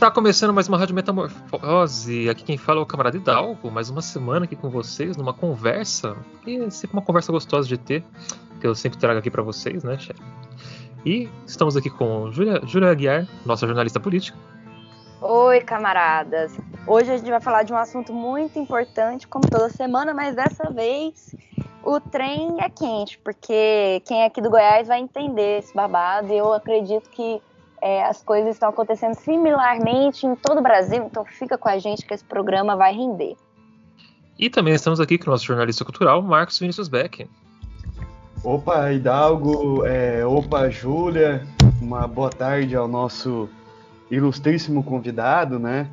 Tá começando mais uma Rádio Metamorfose. Aqui quem fala é o camarada Hidalgo. Mais uma semana aqui com vocês, numa conversa. E é sempre uma conversa gostosa de ter, que eu sempre trago aqui para vocês, né, chefe? E estamos aqui com Júlia, Júlia Aguiar, nossa jornalista política. Oi, camaradas. Hoje a gente vai falar de um assunto muito importante, como toda semana, mas dessa vez o trem é quente, porque quem é aqui do Goiás vai entender esse babado e eu acredito que é, as coisas estão acontecendo similarmente em todo o Brasil, então fica com a gente que esse programa vai render. E também estamos aqui com o nosso jornalista cultural, Marcos Vinícius Beck. Opa, Hidalgo, é, opa, Júlia, uma boa tarde ao nosso ilustríssimo convidado, né?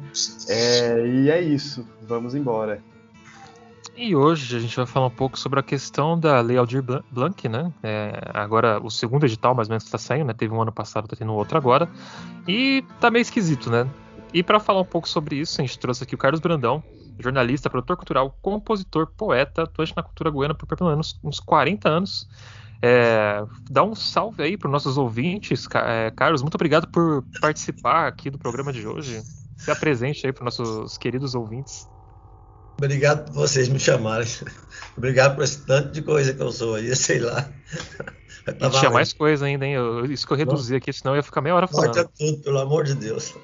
É, e é isso, vamos embora. E hoje a gente vai falar um pouco sobre a questão da Lei Aldir Blanc, né? É, agora, o segundo edital, mais ou menos, está saindo, né? Teve um ano passado, tá tendo outro agora. E tá meio esquisito, né? E para falar um pouco sobre isso, a gente trouxe aqui o Carlos Brandão, jornalista, produtor cultural, compositor, poeta, atuante na cultura goiana por pelo menos uns 40 anos. É, dá um salve aí para os nossos ouvintes. É, Carlos, muito obrigado por participar aqui do programa de hoje. Se apresente aí para os nossos queridos ouvintes. Obrigado por vocês me chamarem. Obrigado por esse tanto de coisa que eu sou aí, sei lá. E tinha mais coisa ainda, hein? Eu, isso que eu reduzi aqui, senão eu ia ficar meia hora falando. Corta tudo, pelo amor de Deus.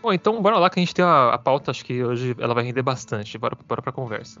Bom, então bora lá que a gente tem a, a pauta, acho que hoje ela vai render bastante. Bora, bora pra conversa.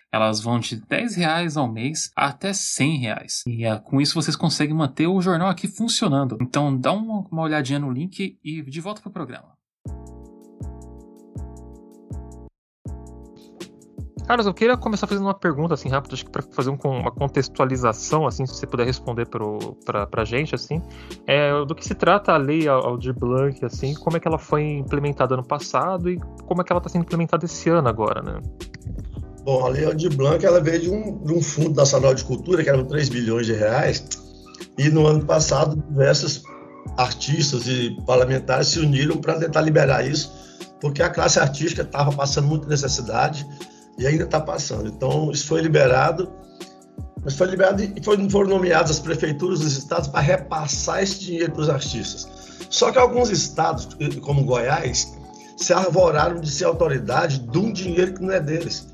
Elas vão de 10 reais ao mês até 100 reais. E é, com isso vocês conseguem manter o jornal aqui funcionando. Então dá uma, uma olhadinha no link e de volta para o programa. Carlos, eu queria começar fazendo uma pergunta assim rápida, acho que para fazer um, uma contextualização, assim, se você puder responder para a gente, assim, é, do que se trata a lei Aldir Blanc, assim, como é que ela foi implementada ano passado e como é que ela está sendo implementada esse ano agora, né? Bom, a Lei Aldir Blanc ela veio de um, de um Fundo Nacional de Cultura, que eram 3 bilhões de reais, e no ano passado diversos artistas e parlamentares se uniram para tentar liberar isso, porque a classe artística estava passando muita necessidade e ainda está passando. Então, isso foi liberado, mas foi liberado e foram, foram nomeadas as prefeituras dos estados para repassar esse dinheiro para os artistas. Só que alguns estados, como Goiás, se arvoraram de ser autoridade de um dinheiro que não é deles.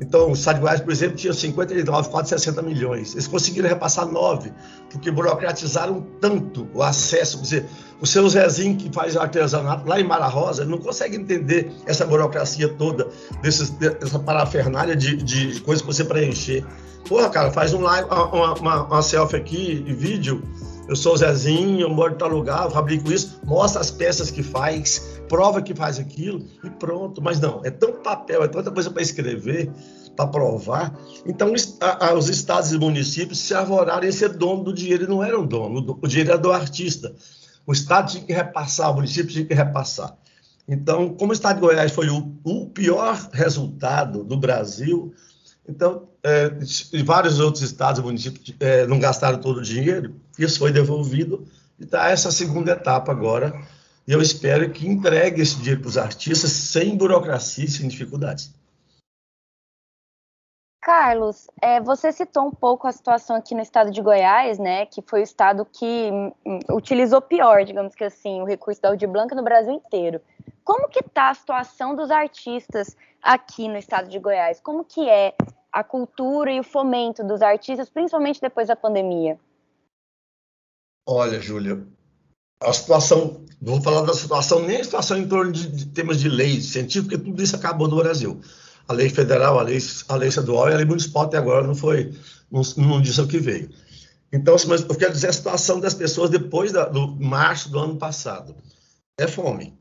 Então, o Estado de Goiás, por exemplo, tinha 59, quase 60 milhões. Eles conseguiram repassar 9, porque burocratizaram tanto o acesso. Quer dizer, o seu Zezinho, que faz artesanato lá em Mara Rosa, não consegue entender essa burocracia toda, dessa parafernália de, de coisas que você preencher. Porra, cara, faz um live, uma, uma, uma selfie aqui, vídeo. Eu sou o Zezinho, eu moro em tal lugar, eu fabrico isso, mostra as peças que faz, prova que faz aquilo e pronto. Mas não, é tanto papel, é tanta coisa para escrever, para provar. Então, os estados e municípios se arvoraram em ser dono do dinheiro e não eram dono, o dinheiro era do artista. O estado tinha que repassar, o município tinha que repassar. Então, como o estado de Goiás foi o, o pior resultado do Brasil, então, é, vários outros estados e municípios é, não gastaram todo o dinheiro, isso foi devolvido, e está essa segunda etapa agora, e eu espero que entregue esse dinheiro para os artistas sem burocracia e sem dificuldades. Carlos, é, você citou um pouco a situação aqui no estado de Goiás, né, que foi o estado que hum, utilizou pior, digamos que assim, o recurso da Aldir Blanca no Brasil inteiro. Como que está a situação dos artistas aqui no estado de Goiás? Como que é a cultura e o fomento dos artistas, principalmente depois da pandemia? Olha, Júlia, a situação, vou falar da situação, nem a situação em torno de, de temas de lei científica, tudo isso acabou no Brasil. a lei federal, a lei, a lei estadual e a lei municipal até agora não foi, não, não disse o que veio. Então, assim, mas eu quero dizer a situação das pessoas depois da, do março do ano passado. É fome.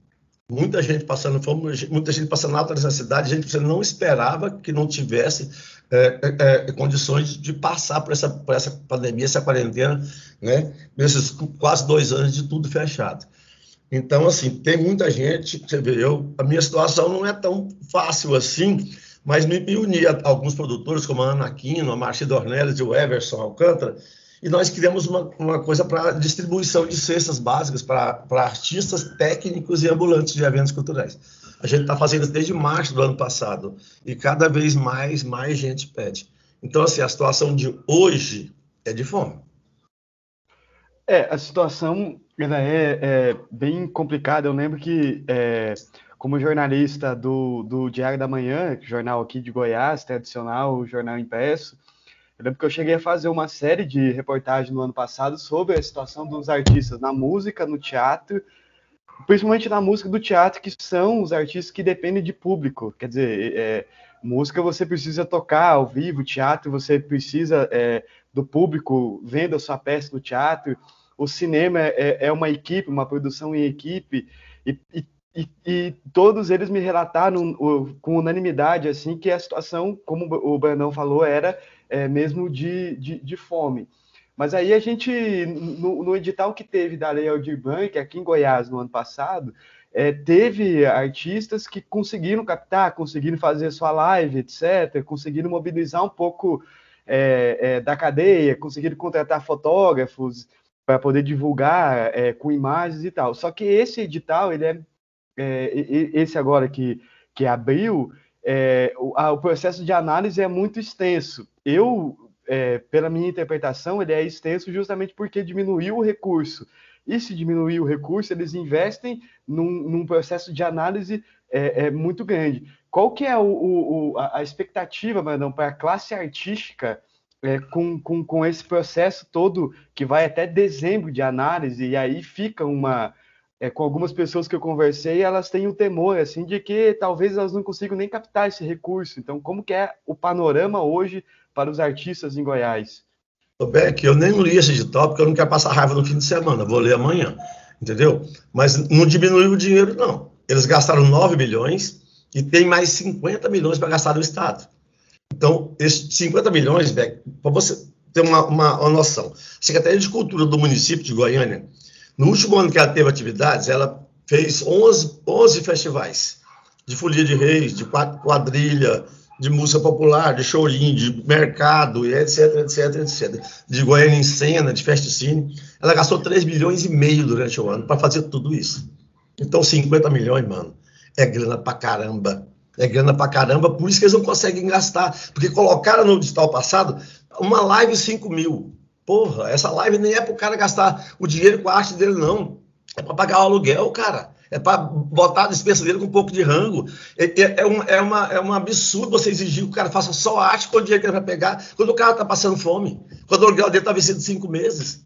Muita gente passando fome, muita gente passando alta necessidade, gente que você não esperava que não tivesse é, é, é, condições de passar por essa, por essa pandemia, essa quarentena, né? Nesses quase dois anos de tudo fechado. Então, assim, tem muita gente, você vê, eu, a minha situação não é tão fácil assim, mas me, me uni a alguns produtores, como a Ana Aquino, a Marcia Dornelles e o Everson Alcântara, e nós criamos uma, uma coisa para distribuição de cestas básicas para artistas técnicos e ambulantes de eventos culturais. A gente está fazendo desde março do ano passado e cada vez mais, mais gente pede. Então, assim, a situação de hoje é de fome. É, a situação ela é, é bem complicada. Eu lembro que, é, como jornalista do, do Diário da Manhã, jornal aqui de Goiás, tradicional, jornal impresso, eu lembro que eu cheguei a fazer uma série de reportagens no ano passado sobre a situação dos artistas na música, no teatro, principalmente na música do teatro, que são os artistas que dependem de público. Quer dizer, é, música você precisa tocar ao vivo, teatro você precisa é, do público vendo a sua peça no teatro. O cinema é, é uma equipe, uma produção em equipe, e, e e, e, todos eles me relataram com unanimidade assim que a situação, como o Brandão falou, era é, mesmo de, de, de, fome. Mas aí a gente, no, no, edital que teve da Lei Aldir Blanc, aqui em Goiás, no ano passado, é, teve artistas que conseguiram captar, conseguiram fazer sua live, etc., conseguiram mobilizar um pouco é, é, da cadeia, conseguiram contratar fotógrafos para poder divulgar é, com imagens e tal. Só que esse edital, ele é, é esse agora que, que abriu, é, o, a, o, processo de análise é muito extenso. Eu, é, pela minha interpretação, ele é extenso justamente porque diminuiu o recurso. E se diminuir o recurso, eles investem num, num processo de análise é, é, muito grande. Qual que é o, o, a, expectativa, Brandão, para a classe artística é, com, com, com esse processo todo que vai até dezembro de análise, e aí fica uma, é, com algumas pessoas que eu conversei, elas têm o temor, assim, de que talvez elas não consigam nem captar esse recurso. Então, como que é o panorama hoje para os artistas em Goiás? Beck, eu nem li esse edital porque eu não quero passar raiva no fim de semana, vou ler amanhã, entendeu? Mas não diminuiu o dinheiro, não. Eles gastaram 9 milhões e tem mais 50 milhões para gastar no Estado. Então, esses 50 milhões, Beck, para você ter uma, uma, uma noção, a Secretaria de Cultura do município de Goiânia no último ano que ela teve atividades, ela fez 11, 11 festivais de folia de reis, de quadrilha, de música popular, de chorinho, de mercado, etc, etc, etc. De Goiânia em cena, de festicine. Ela gastou 3 milhões e meio durante o ano para fazer tudo isso. Então, 50 milhões, mano, é grana pra caramba. É grana pra caramba, por isso que eles não conseguem gastar. Porque colocaram no digital passado uma live 5 mil. Porra, essa live nem é para o cara gastar o dinheiro com a arte dele, não. É para pagar o aluguel, cara. É para botar a despesa dele com um pouco de rango. É, é, é, um, é, uma, é um absurdo você exigir que o cara faça só arte com o dinheiro que ele vai pegar, quando o cara está passando fome, quando o aluguel dele está vencido cinco meses.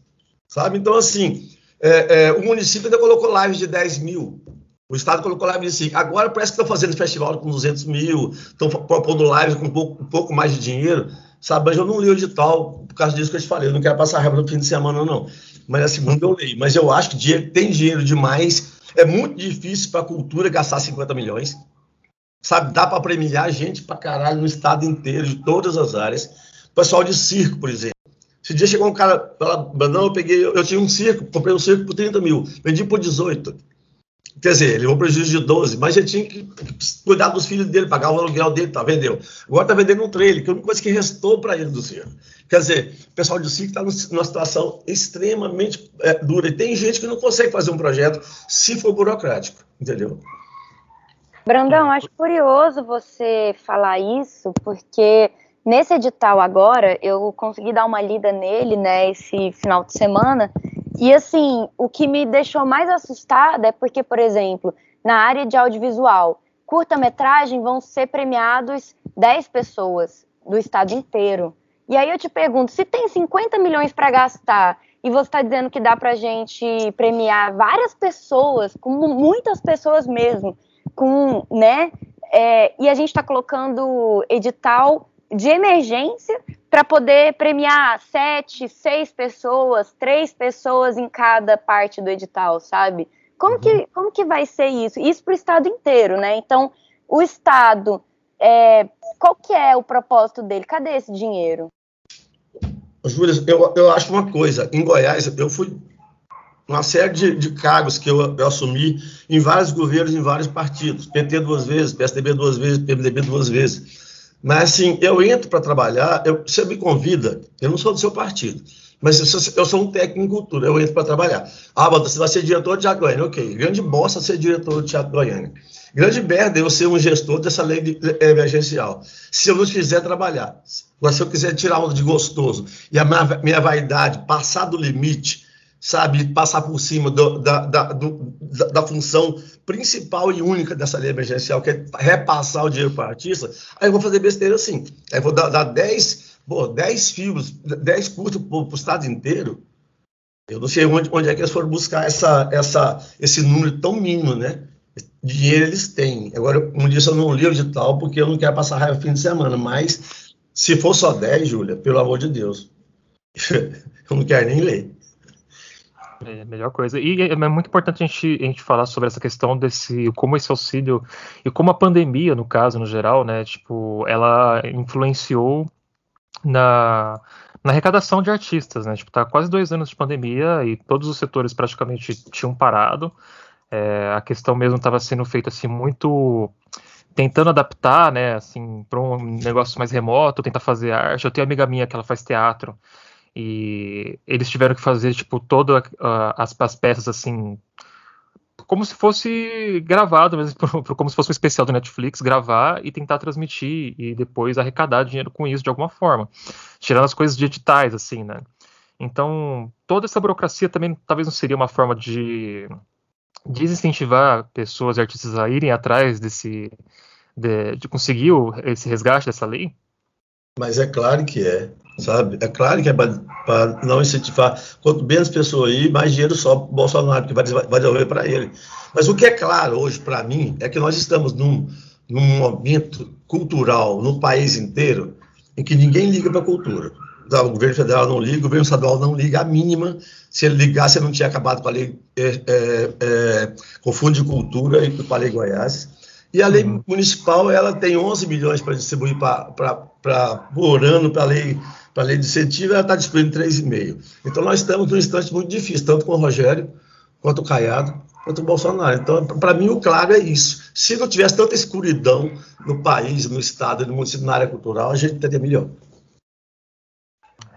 Sabe? Então, assim, é, é, o município ainda colocou lives de 10 mil. O Estado colocou live de 5. Agora parece que estão fazendo festival com 200 mil, estão propondo lives com um pouco, um pouco mais de dinheiro. Sabe, mas eu não li o edital por causa disso que eu te falei. Eu não quero passar raiva no fim de semana, não. Mas a segunda eu leio. Mas eu acho que dinheiro, tem dinheiro demais. É muito difícil para a cultura gastar 50 milhões. Sabe, dá para premiar gente para caralho no estado inteiro, de todas as áreas. Pessoal de circo, por exemplo. Esse dia chegou um cara, não, eu peguei, eu, eu tinha um circo, comprei um circo por 30 mil, vendi por 18. Quer dizer, ele levou prejuízo de 12, mas ele tinha que cuidar dos filhos dele, pagar o aluguel dele, tá, vendeu. Agora tá vendendo um trailer, que é uma coisa que restou para ele do circo. Quer dizer, o pessoal do circo está numa situação extremamente é, dura. E tem gente que não consegue fazer um projeto se for burocrático, entendeu? Brandão, acho curioso você falar isso, porque nesse edital agora, eu consegui dar uma lida nele, né, esse final de semana, e assim, o que me deixou mais assustada é porque, por exemplo, na área de audiovisual, curta-metragem vão ser premiados 10 pessoas do estado inteiro. E aí eu te pergunto, se tem 50 milhões para gastar e você está dizendo que dá para gente premiar várias pessoas, com muitas pessoas mesmo, com, né, é, e a gente está colocando edital de emergência para poder premiar sete, seis pessoas, três pessoas em cada parte do edital, sabe? Como, uhum. que, como que vai ser isso? Isso para o estado inteiro, né? Então, o estado, é, qual que é o propósito dele? Cadê esse dinheiro? Júlia, eu, eu acho uma coisa. Em Goiás, eu fui uma série de, de cargos que eu, eu, assumi em vários governos, em vários partidos. PT duas vezes, PSDB duas vezes, PMDB duas vezes. Mas, assim, eu entro para trabalhar, eu, você me convida, eu não sou do seu partido, mas eu, eu sou um técnico em cultura, eu entro para trabalhar. Ah, você vai ser diretor de Teatro Goiânia, ok. Grande bosta ser diretor de Teatro Goiânia. Grande merda eu ser um gestor dessa lei de, emergencial. Se eu não quiser trabalhar, mas se eu quiser tirar onda de gostoso e a minha, minha vaidade passar do limite, sabe, passar por cima do, da, da, do, da, da, função principal e única dessa lei emergencial, que é repassar o dinheiro para o artista, aí eu vou fazer besteira assim. Aí eu vou dar, dar 10, pô, 10 filmes, 10 curtos para o estado inteiro. Eu não sei onde, onde é que eles foram buscar essa, essa, esse número tão mínimo, né? Dinheiro eles têm. Agora, como disse, eu não li o edital porque eu não quero passar raiva fim de semana, mas se for só 10, Júlia, pelo amor de Deus, eu não quero nem ler. É a melhor coisa. E é, é muito importante a gente, a gente falar sobre essa questão desse, como esse auxílio e como a pandemia, no caso, no geral, né, tipo, ela influenciou na, na arrecadação de artistas, né, tipo, tá quase dois anos de pandemia e todos os setores praticamente tinham parado. É, a questão mesmo estava sendo feita assim muito tentando adaptar, né, assim, para um negócio mais remoto, tentar fazer arte. Eu tenho uma amiga minha que ela faz teatro e eles tiveram que fazer, tipo, todas as, as, peças, assim, como se fosse gravado, mesmo, como se fosse um especial do Netflix, gravar e tentar transmitir e depois arrecadar dinheiro com isso de alguma forma. Tirando as coisas digitais, assim, né? Então, toda essa burocracia também talvez não seria uma forma de desincentivar pessoas, artistas a irem atrás desse, de, de conseguir esse resgate dessa lei? Mas é claro que é sabe? É claro que é para não incentivar. Quanto menos pessoas aí, mais dinheiro só o Bolsonaro, que vai, vai devolver para ele. Mas o que é claro hoje para mim é que nós estamos num, num momento cultural no país inteiro em que ninguém liga para a cultura. O governo federal não liga, o governo estadual não liga, a mínima. Se ele ligasse, ele não tinha acabado com a lei, é, é, é, com o Fundo de Cultura e com a lei Goiás. E a lei uhum. municipal, ela tem 11 milhões para distribuir pra, por ano para a lei para a lei de incentivo, ela está distribuindo 3,5. Então, nós estamos num instante muito difícil, tanto com o Rogério, quanto o Caiado, quanto o Bolsonaro. Então, para mim, o claro é isso. Se não tivesse tanta escuridão no país, no Estado, no município, na área cultural, a gente teria melhor.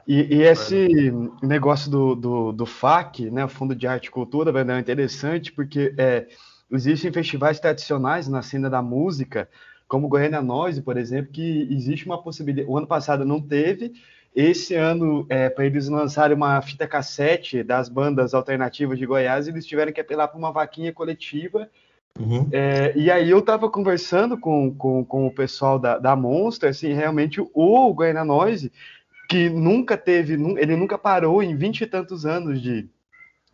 E, e, esse negócio do, do, do, FAC, né, Fundo de Arte e Cultura, é interessante porque é, existem festivais tradicionais na cena da música, como Goiânia Noise, por exemplo, que existe uma possibilidade. O ano passado não teve, esse ano, é, para eles lançarem uma fita cassete das bandas alternativas de Goiás, eles tiveram que apelar para uma vaquinha coletiva. Uhum. É, e aí eu estava conversando com, com, com, o pessoal da, da Monster, assim, realmente o Goiânia Noise, que nunca teve, ele nunca parou em vinte e tantos anos de,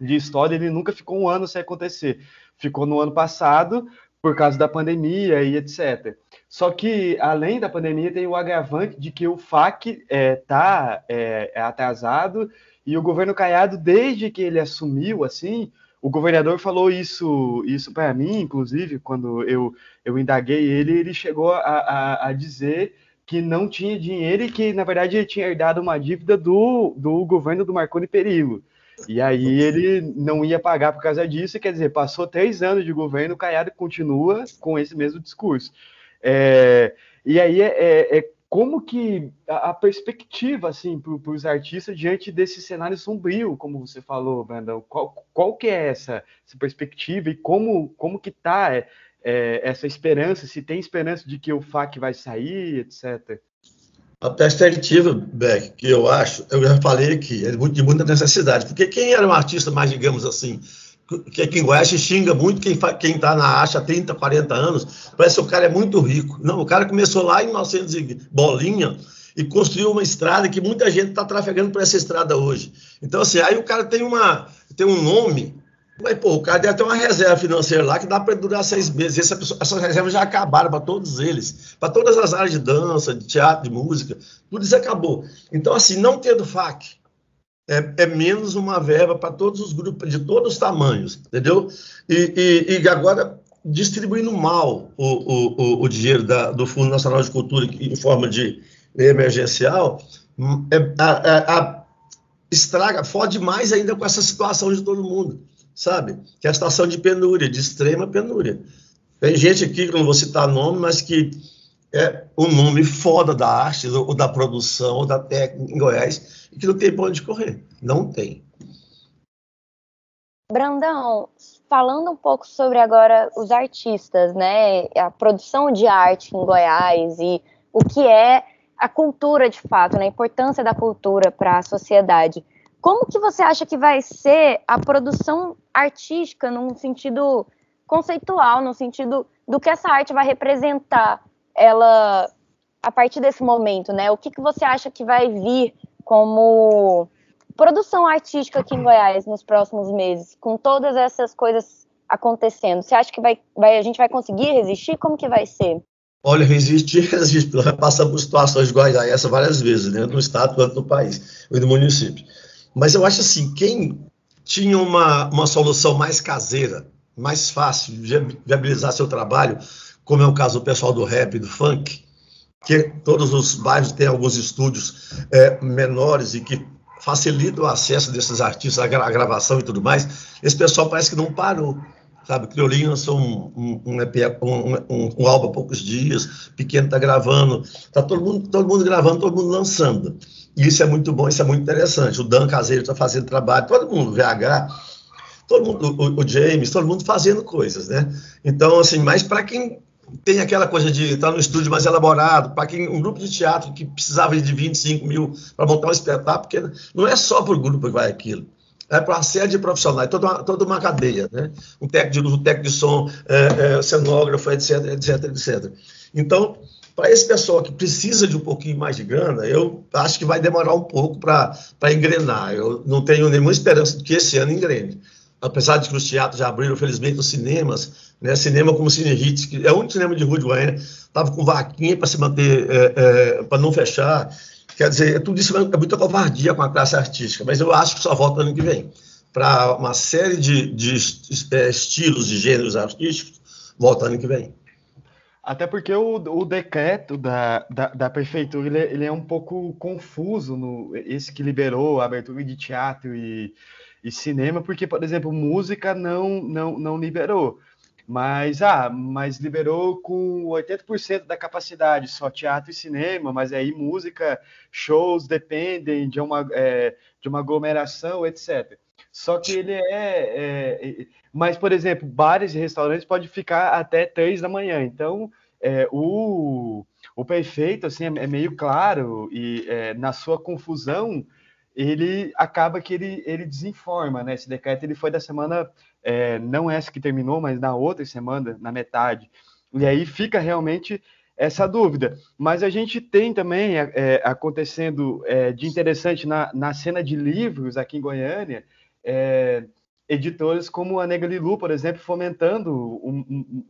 de história, ele nunca ficou um ano sem acontecer. Ficou no ano passado, por causa da pandemia e etc. Só que, além da pandemia, tem o agravante de que o FAC está é, é, é, atrasado e o governo Caiado, desde que ele assumiu, assim, o governador falou isso isso para mim, inclusive, quando eu, eu indaguei ele, ele chegou a, a, a, dizer que não tinha dinheiro e que, na verdade, ele tinha herdado uma dívida do, do governo do Marconi Perillo. E aí ele não ia pagar por causa disso, quer dizer, passou três anos de governo, o Caiado continua com esse mesmo discurso. É, e aí é, é, é, como que a, a perspectiva assim para os artistas diante desse cenário sombrio, como você falou, Brandão, qual, qual que é essa, essa perspectiva e como como que tá é, é, essa esperança, se tem esperança de que o FAC vai sair, etc. A perspectiva, Beck, que eu acho, eu já falei aqui, é de muita necessidade, porque quem era um artista mais, digamos assim, que aqui em Goiás xinga muito quem, quem tá na Acha há 30, 40 anos, parece que o cara é muito rico. Não, o cara começou lá em 1900 e bolinha e construiu uma estrada que muita gente está trafegando por essa estrada hoje. Então, assim, aí o cara tem, uma, tem um nome Mas, pô, o cara deve ter uma reserva financeira lá que dá para durar seis meses. Essa pessoa, essas reservas já acabaram para todos eles, para todas as áreas de dança, de teatro, de música, tudo isso acabou. Então, assim, não tendo FAC é, é menos uma verba para todos os grupos, de todos os tamanhos, entendeu? E, e, e agora, distribuindo mal o, o, o dinheiro da, do Fundo Nacional de Cultura em forma de emergencial, é, a, a, a, estraga, fode mais ainda com essa situação de todo mundo sabe? Que é a situação de penúria, de extrema penúria. Tem gente aqui, que não vou citar nome, mas que é um nome foda da arte, ou da produção, ou da técnica em Goiás, e que não tem para onde correr. Não tem. Brandão, falando um pouco sobre agora os artistas, né? A produção de arte em Goiás e o que é a cultura de fato, né? A importância da cultura para a sociedade. Como que você acha que vai ser a produção artística num sentido conceitual, no sentido do que essa arte vai representar ela a partir desse momento, né? O que, que você acha que vai vir como produção artística aqui em Goiás nos próximos meses, com todas essas coisas acontecendo? Você acha que vai, vai, a gente vai conseguir resistir? Como que vai ser? Olha, resistir, resistir. Passamos por situações iguais a essa várias vezes, dentro do estado quanto no país, e no município. Mas eu acho assim, quem tinha uma, uma solução mais caseira, mais fácil de viabilizar seu trabalho, como é o caso do pessoal do rap e do funk, que todos os bairros têm alguns estúdios é, menores e que facilitam o acesso desses artistas, a, gravação e tudo mais, esse pessoal parece que não parou. Sabe, Criolinho lançou um, um, um, um, um álbum há poucos dias, Pequeno está gravando, está todo mundo, todo mundo gravando, todo mundo lançando. Isso é muito bom, isso é muito interessante. O Dan Caseiro está fazendo trabalho, todo mundo, VH, todo mundo, o, o, James, todo mundo fazendo coisas, né? Então, assim, mas para quem tem aquela coisa de estar no estúdio mais elaborado, para quem um grupo de teatro que precisava de 25 mil para montar um espetáculo, porque não é só para o grupo que vai aquilo. É para uma série de profissionais, toda uma, toda uma cadeia, né? Um técnico de luz, um técnico de som, é, é, cenógrafo, etc, etc, etc. Então, para esse pessoal que precisa de um pouquinho mais de grana, eu acho que vai demorar um pouco para engrenar. Eu não tenho nenhuma esperança de que esse ano engrene. Apesar de que os teatros já abriram, felizmente, os cinemas, né? cinema como Cine Hits, que é o único cinema de rua de Goiânia, estava com vaquinha para se manter, é, é, para não fechar. Quer dizer, tudo isso é muita covardia com a classe artística, mas eu acho que só volta ano que vem. Para uma série de, de, é, estilos, de gêneros artísticos, volta ano que vem. Até porque o, o decreto da, da, da prefeitura ele, é, ele, é um pouco confuso, no, esse que liberou a abertura de teatro e, e cinema, porque, por exemplo, música não, não, não liberou. Mas, ah, mas liberou com 80% da capacidade, só teatro e cinema, mas aí música, shows dependem de uma, é, de uma aglomeração, etc. Só que ele é, é, Mas, por exemplo, bares e restaurantes pode ficar até três da manhã. Então, é, o, o prefeito assim, é, é meio claro e é, na sua confusão ele acaba que ele, ele desinforma, né? Esse decreto ele foi da semana, é, não essa que terminou, mas na outra semana, na metade. E aí fica realmente essa dúvida. Mas a gente tem também é, é acontecendo é, de interessante na, na cena de livros aqui em Goiânia, editores como a Nega Lilu, por exemplo, fomentando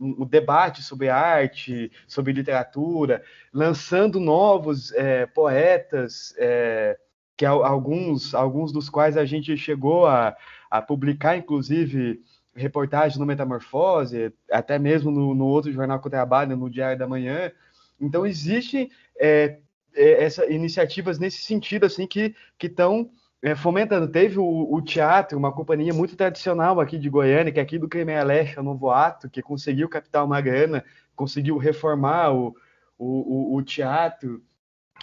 o debate sobre arte, sobre literatura, lançando novos é, poetas, é, que alguns, alguns dos quais a gente chegou a, a publicar, inclusive, reportagens no Metamorfose, até mesmo no, no outro jornal que eu trabalho, no Diário da Manhã. Então, existem é, é essas iniciativas nesse sentido, assim, que estão é, fomentando. Teve o, o, teatro, uma companhia muito tradicional aqui de Goiânia, que é aqui do Cremeia Leste, o Novo Ato, que conseguiu captar uma grana, conseguiu reformar o, o, o teatro,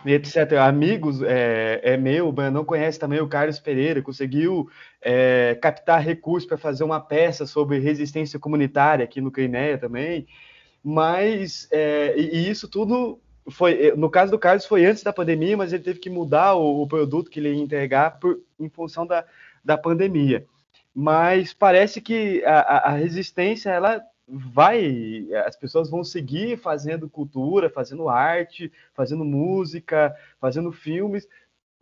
etc. Amigos é, é meu, não conhece também o Carlos Pereira, conseguiu é, captar recursos para fazer uma peça sobre resistência comunitária aqui no Crimeia também. Mas, é, e isso tudo foi, no caso do Carlos foi antes da pandemia, mas ele teve que mudar o, o produto que ele ia entregar por, em função da, da pandemia. Mas parece que a, a, resistência ela vai, as pessoas vão seguir fazendo cultura, fazendo arte, fazendo música, fazendo filmes,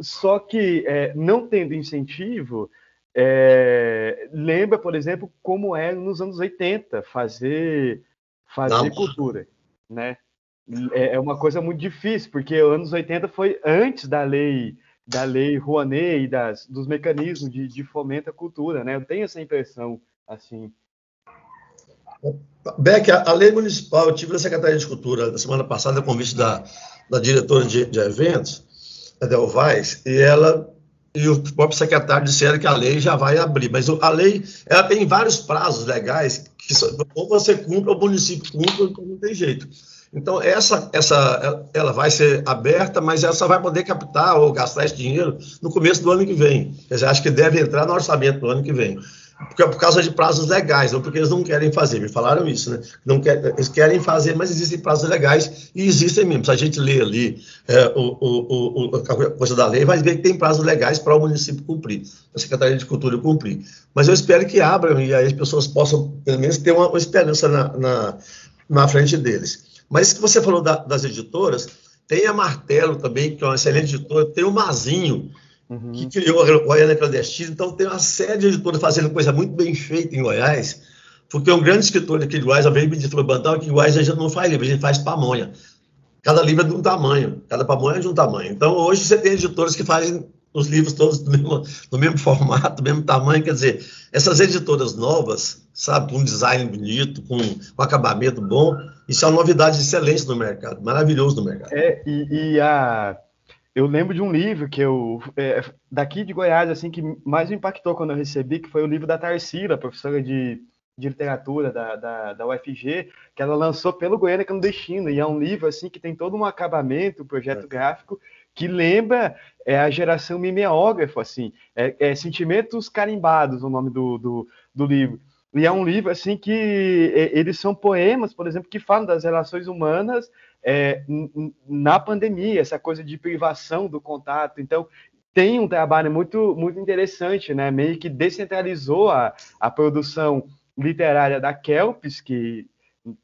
só que é, não tendo incentivo, é, lembra, por exemplo, como é nos anos 80 fazer, fazer cultura, né? É, é uma coisa muito difícil, porque os anos 80 foi antes da lei da lei Rouanet e das, dos mecanismos de, de fomento à cultura, né? Eu tenho essa impressão, assim. Beck, a, a lei municipal, eu tive na Secretaria de Cultura na semana passada, a convite da, da diretora de, de eventos, a Delvais, e ela e o próprio secretário disseram que a lei já vai abrir, mas a lei ela tem vários prazos legais que ou você cumpre ou o município cumpre, então não tem jeito. Então, essa, essa, ela vai ser aberta, mas ela só vai poder captar ou gastar esse dinheiro no começo do ano que vem. Quer dizer, acho que deve entrar no orçamento do ano que vem. Porque, por causa de prazos legais, não porque eles não querem fazer. Me falaram isso, né? Não quer, eles querem fazer, mas existem prazos legais e existem mesmo. Se a gente ler ali é, o, o, o, a coisa da lei, vai ver que tem prazos legais para o município cumprir, a Secretaria de Cultura cumprir. Mas eu espero que abram e aí as pessoas possam, pelo menos, ter uma, uma esperança na, na, na frente deles. Mas que você falou da, das editoras, tem a Martelo também, que é uma excelente editora, tem o Mazinho, uhum. que criou a Goiânia Clandestina, então tem uma série de editoras fazendo coisa muito bem feita em Goiás, porque um grande escritor aqui de Goiás, veio me disse, falou, Bandão, que Goiás a gente não faz livro, a gente faz pamonha. Cada livro é de um tamanho, cada pamonha é de um tamanho. Então, hoje você tem editoras que fazem os livros todos do mesmo, do mesmo formato, do mesmo tamanho. Quer dizer, essas editoras novas, sabe, com um design bonito, com um acabamento bom, isso é uma novidade excelente no mercado, maravilhoso no mercado. É, e, e a. Eu lembro de um livro que eu. É, daqui de Goiás, assim, que mais me impactou quando eu recebi, que foi o livro da Tarsila, professora de, de literatura da, da, da, UFG, que ela lançou pelo Goiânia Clandestino, e é um livro, assim, que tem todo um acabamento, um projeto é. gráfico, que lembra é a geração mimeógrafo, assim, é, é, Sentimentos Carimbados, o nome do, do, do, livro. E é um livro, assim, que eles são poemas, por exemplo, que falam das relações humanas é, na pandemia, essa coisa de privação do contato. Então, tem um trabalho muito, muito interessante, né? Meio que descentralizou a, a produção literária da Kelps, que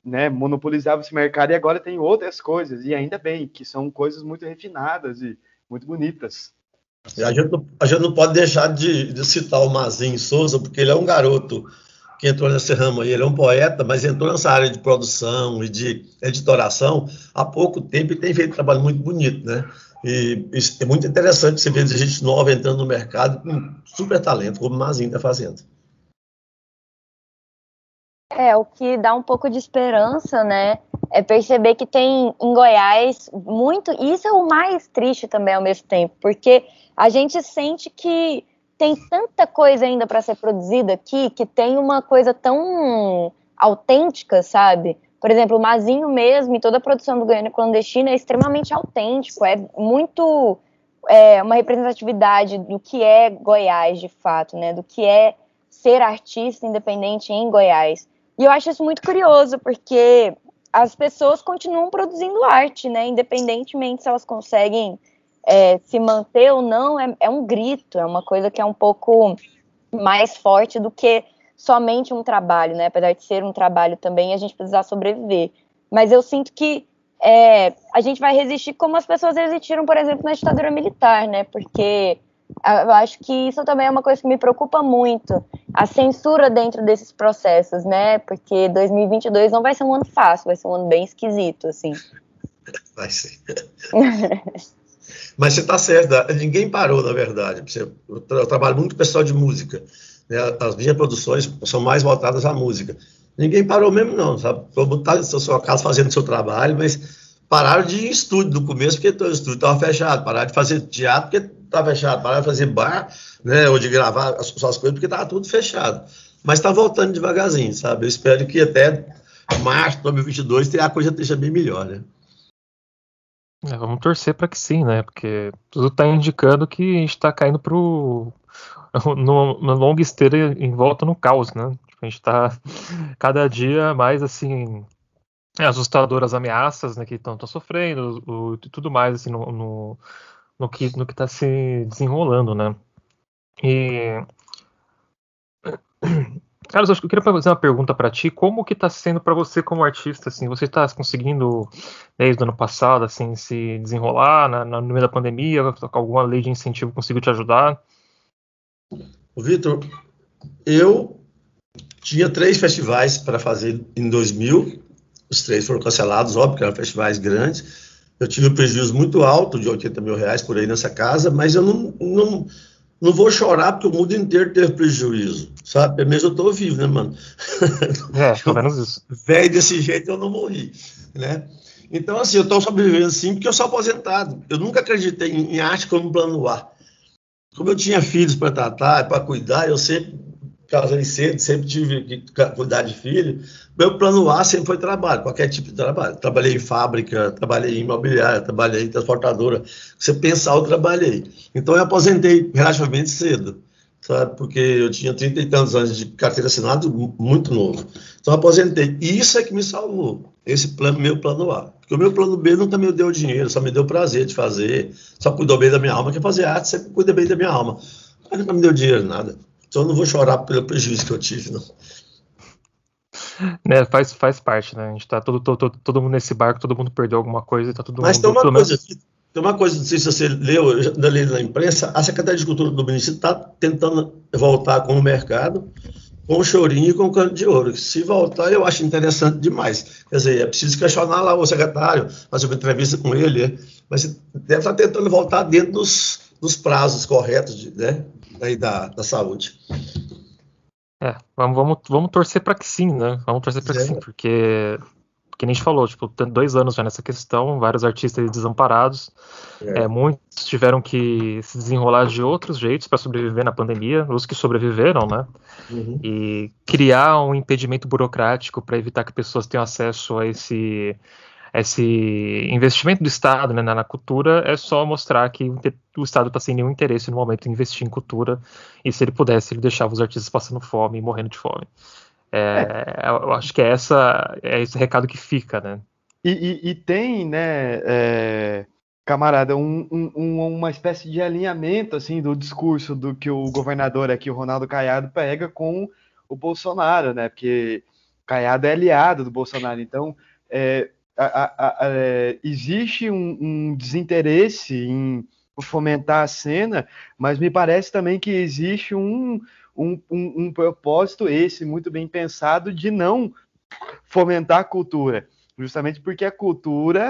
né, monopolizava esse mercado, e agora tem outras coisas, e ainda bem, que são coisas muito refinadas e muito bonitas. A gente, não, a gente não pode deixar de, de, citar o Mazinho Souza, porque ele é um garoto que entrou nesse ramo aí, ele é um poeta, mas entrou nessa área de produção e de editoração há pouco tempo e tem feito um trabalho muito bonito, né? E é muito interessante você ver gente nova entrando no mercado com super talento, como o Mazinho está fazendo. É, o que dá um pouco de esperança, né? É perceber que tem em Goiás muito. Isso é o mais triste também ao mesmo tempo, porque a gente sente que tem tanta coisa ainda para ser produzida aqui, que tem uma coisa tão autêntica, sabe? Por exemplo, o Mazinho mesmo e toda a produção do Goiânia Clandestina é extremamente autêntico, é muito é, uma representatividade do que é Goiás de fato, né? Do que é ser artista independente em Goiás. E eu acho isso muito curioso, porque as pessoas continuam produzindo arte, né? Independentemente se elas conseguem é, se manter ou não, é, é um grito, é uma coisa que é um pouco mais forte do que somente um trabalho, né? Apesar de ser um trabalho também, a gente precisar sobreviver. Mas eu sinto que é, a gente vai resistir como as pessoas resistiram, por exemplo, na ditadura militar, né? Porque eu acho que isso também é uma coisa que me preocupa muito, a censura dentro desses processos, né? Porque 2022 não vai ser um ano fácil, vai ser um ano bem esquisito, assim. Vai ser. Mas você está certo, ninguém parou, na verdade. Eu, trabalho muito com pessoal de música. Né? As minhas produções são mais voltadas à música. Ninguém parou mesmo, não, sabe? Todo mundo está na sua casa fazendo seu trabalho, mas pararam de ir em estúdio no começo, porque o estúdio estava fechado. Pararam de fazer teatro, porque tá fechado, parar de fazer bar, né, ou de gravar as suas coisas, porque estava tudo fechado. Mas está voltando devagarzinho, sabe? Eu espero que até março de 2022 a coisa esteja bem melhor, né? É, vamos torcer para que sim, né? Porque tudo está indicando que a gente está caindo para numa longa esteira em volta no caos, né? Tipo, a gente está cada dia mais assim assustadoras ameaças, né? Que estão sofrendo, o, tudo mais assim no, no no que no que está se desenrolando, né? E Carlos, acho que eu queria fazer uma pergunta para ti. Como que está sendo para você como artista? Assim, você está conseguindo desde o ano passado assim se desenrolar na, na, no meio da pandemia? Alguma lei de incentivo conseguiu te ajudar? Vitor, eu tinha três festivais para fazer em 2000, os três foram cancelados, óbvio que eram festivais grandes. Eu tive um prejuízo muito alto, de 80 mil reais por aí nessa casa, mas eu não, não, não vou chorar porque o mundo inteiro teve prejuízo, sabe? Pelo menos eu estou vivo, né, mano? É, pelo menos isso. Velho desse jeito eu não morri, né? Então, assim, eu estou sobrevivendo assim porque eu sou aposentado. Eu nunca acreditei em arte como plano A. Como eu tinha filhos para tratar, para cuidar, eu sempre casei cedo, sempre tive que cuidar de filho. Meu plano A sempre foi trabalho, qualquer tipo de trabalho. Trabalhei em fábrica, trabalhei em imobiliária, trabalhei em transportadora. Você pensar, eu trabalhei. Então eu aposentei relativamente cedo, sabe? Porque eu tinha 30 e tantos anos de carteira assinada, muito novo. Então eu aposentei. E isso é que me salvou, esse plano, meu plano A. Porque o meu plano B nunca me deu dinheiro, só me deu prazer de fazer, só cuidou bem da minha alma, que fazer arte sempre cuida bem da minha alma. Mas nunca me deu dinheiro, nada. Então eu não vou chorar pelo prejuízo que eu tive, não. Né, faz, faz parte, né? A gente tá todo, todo, todo mundo nesse barco, todo mundo perdeu alguma coisa e tá todo Mas mundo. tem uma coisa, menos... tem uma coisa, não sei se você leu, eu já li na imprensa, a Secretaria de Cultura do município está tentando voltar com o mercado, com o chorinho e com o canto de ouro. Se voltar, eu acho interessante demais. Quer dizer, é preciso questionar lá o secretário, fazer uma entrevista com ele, mas deve estar tentando voltar dentro dos, dos prazos corretos, de, né? aí da, da saúde. É, vamos, vamos, vamos torcer para que sim, né? Vamos torcer para é. que sim, porque que nem a gente falou, tipo, tem dois anos já nessa questão, vários artistas desamparados, é. É, muitos tiveram que se desenrolar de outros jeitos para sobreviver na pandemia, os que sobreviveram, né? Uhum. E criar um impedimento burocrático para evitar que pessoas tenham acesso a esse esse investimento do Estado né, na cultura é só mostrar que o Estado está sem nenhum interesse no momento em investir em cultura e se ele pudesse ele deixava os artistas passando fome e morrendo de fome. É, é. Eu acho que é essa é esse recado que fica, né? E, e, e tem, né, é, camarada, um, um, uma espécie de alinhamento assim do discurso do que o governador aqui, o Ronaldo Caiado, pega com o Bolsonaro, né? Porque Caiado é aliado do Bolsonaro, então é, a, a, a, é, existe um, um, desinteresse em fomentar a cena, mas me parece também que existe um, um, um, propósito, esse muito bem pensado, de não fomentar a cultura. Justamente porque a cultura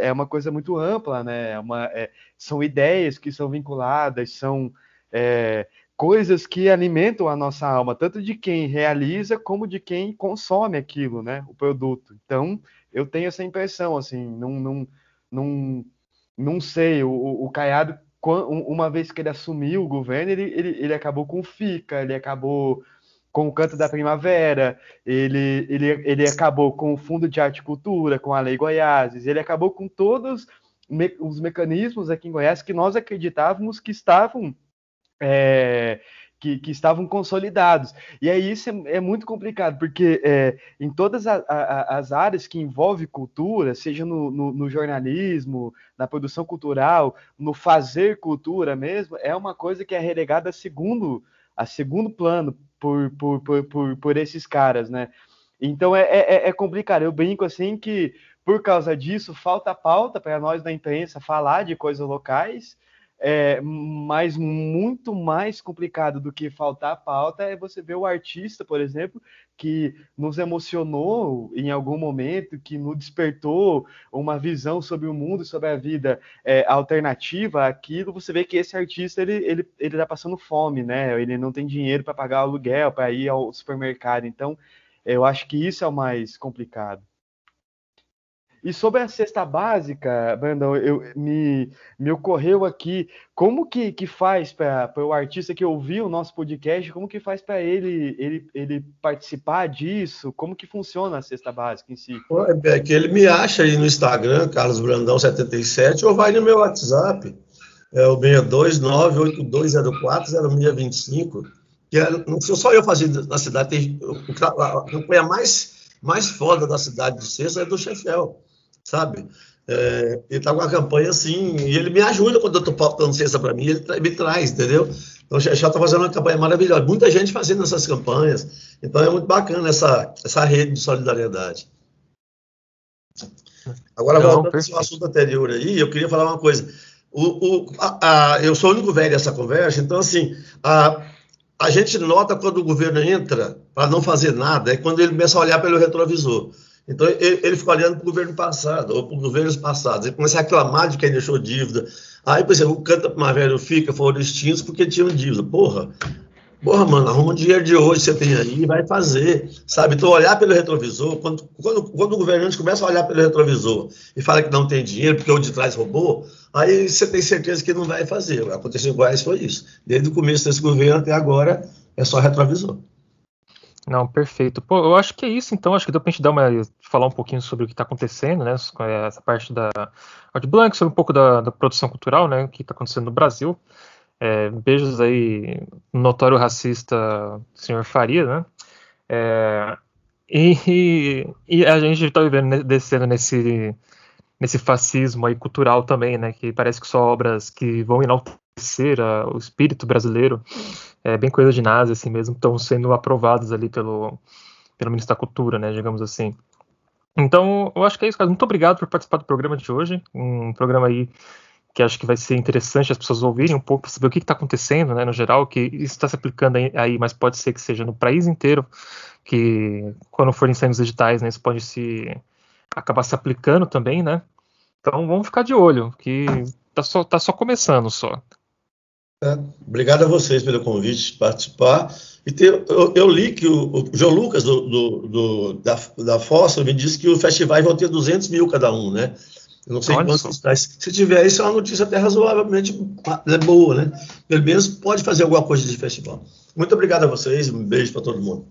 é uma coisa muito ampla, né? É uma, é, são ideias que são vinculadas, são é, coisas que alimentam a nossa alma, tanto de quem realiza como de quem consome aquilo, né? O produto. Então, eu tenho essa impressão, assim, não, não, não, não sei, o, o Caiado, uma vez que ele assumiu o governo, ele, ele, ele acabou com o FICA, ele acabou com o Canto da Primavera, ele, ele, ele acabou com o Fundo de Arte e Cultura, com a Lei Goiás, ele acabou com todos os mecanismos aqui em Goiás que nós acreditávamos que estavam é, que, que, estavam consolidados. E aí isso é, é muito complicado, porque é, em todas a, a, as áreas que envolvem cultura, seja no, no, no, jornalismo, na produção cultural, no fazer cultura mesmo, é uma coisa que é relegada a segundo, a segundo plano por, por, por, por, por esses caras, né? Então é, é, é complicado. Eu brinco assim que por causa disso falta pauta para nós da imprensa falar de coisas locais é, mas muito mais complicado do que faltar pauta é você ver o artista, por exemplo, que nos emocionou em algum momento, que nos despertou uma visão sobre o mundo, sobre a vida é, alternativa aquilo, você vê que esse artista ele ele ele está passando fome, né? Ele não tem dinheiro para pagar aluguel, para ir ao supermercado. Então, eu acho que isso é o mais complicado. E sobre a cesta básica, Brandão, eu, me, me ocorreu aqui, como que, que faz para o artista que ouviu o nosso podcast, como que faz para ele, ele, ele participar disso? Como que funciona a cesta básica em si? É que ele me acha aí no Instagram, Carlos Brandão77, ou vai no meu WhatsApp, é o 62982040625, que é, não sou só eu fazendo na cidade, tem, a campanha mais mais foda da cidade de Cesta é do Chefel sabe? É, ele está com uma campanha assim, e ele me ajuda quando eu estou faltando cesta para mim, ele me traz, entendeu? Então o Xexá está fazendo uma campanha maravilhosa, muita gente fazendo essas campanhas, então é muito bacana essa, essa rede de solidariedade. Agora, Não, voltando ao assunto anterior aí, eu queria falar uma coisa. O, o, a, a, eu sou o único velho dessa conversa, então, assim, a, a gente nota quando o governo entra para não fazer nada, é quando ele começa a olhar pelo retrovisor. Então, ele, fica olhando para o governo passado, ou para os governos passados. Ele começa a reclamar de quem deixou dívida. Aí, por exemplo, o Canta Primavera Fica foram extintos porque tinham dívida. Porra, porra, mano, arruma o dinheiro de hoje que você tem aí e vai fazer, sabe? Então, olhar pelo retrovisor, quando, quando, quando o governante começa a olhar pelo retrovisor e fala que não tem dinheiro porque o de trás roubou, aí você tem certeza que não vai fazer. Aconteceu em Goiás foi isso. Desde o começo desse governo até agora, é só retrovisor. Não, perfeito. Pô, eu acho que é isso, então. Acho que deu pra gente dar uma, falar um pouquinho sobre o que está acontecendo, né? Essa parte da Art Blanc, sobre um pouco da, da produção cultural, né? O que está acontecendo no Brasil. É, beijos aí, notório racista, senhor Faria, né? É, e, e, a gente está vivendo descendo nesse nesse fascismo aí cultural também, né? Que parece que só obras que vão enaltecer a, o espírito brasileiro é, bem coisa de nazi, assim mesmo, estão sendo aprovados ali pelo, pelo Ministro da Cultura, né, digamos assim. Então, eu acho que é isso, cara. Muito obrigado por participar do programa de hoje. Um programa aí que acho que vai ser interessante as pessoas ouvirem um pouco para saber o que está acontecendo, né, no geral, que isso está se aplicando aí, mas pode ser que seja no país inteiro, que quando forem saindo os editais, né, isso pode se acabar se aplicando também, né. Então, vamos ficar de olho, que tá só, tá só começando só. É, obrigado a vocês pelo convite de participar. E ter, eu, eu, li que o, o João Lucas, do, do, do, da, da Fossa, me disse que os festivais vão ter 200 mil cada um, né? Eu não sei Olha quantos festivais. Se tiver isso, é uma notícia até razoavelmente é boa, né? Pelo menos pode fazer alguma coisa de festival. Muito obrigado a vocês, um beijo para todo mundo.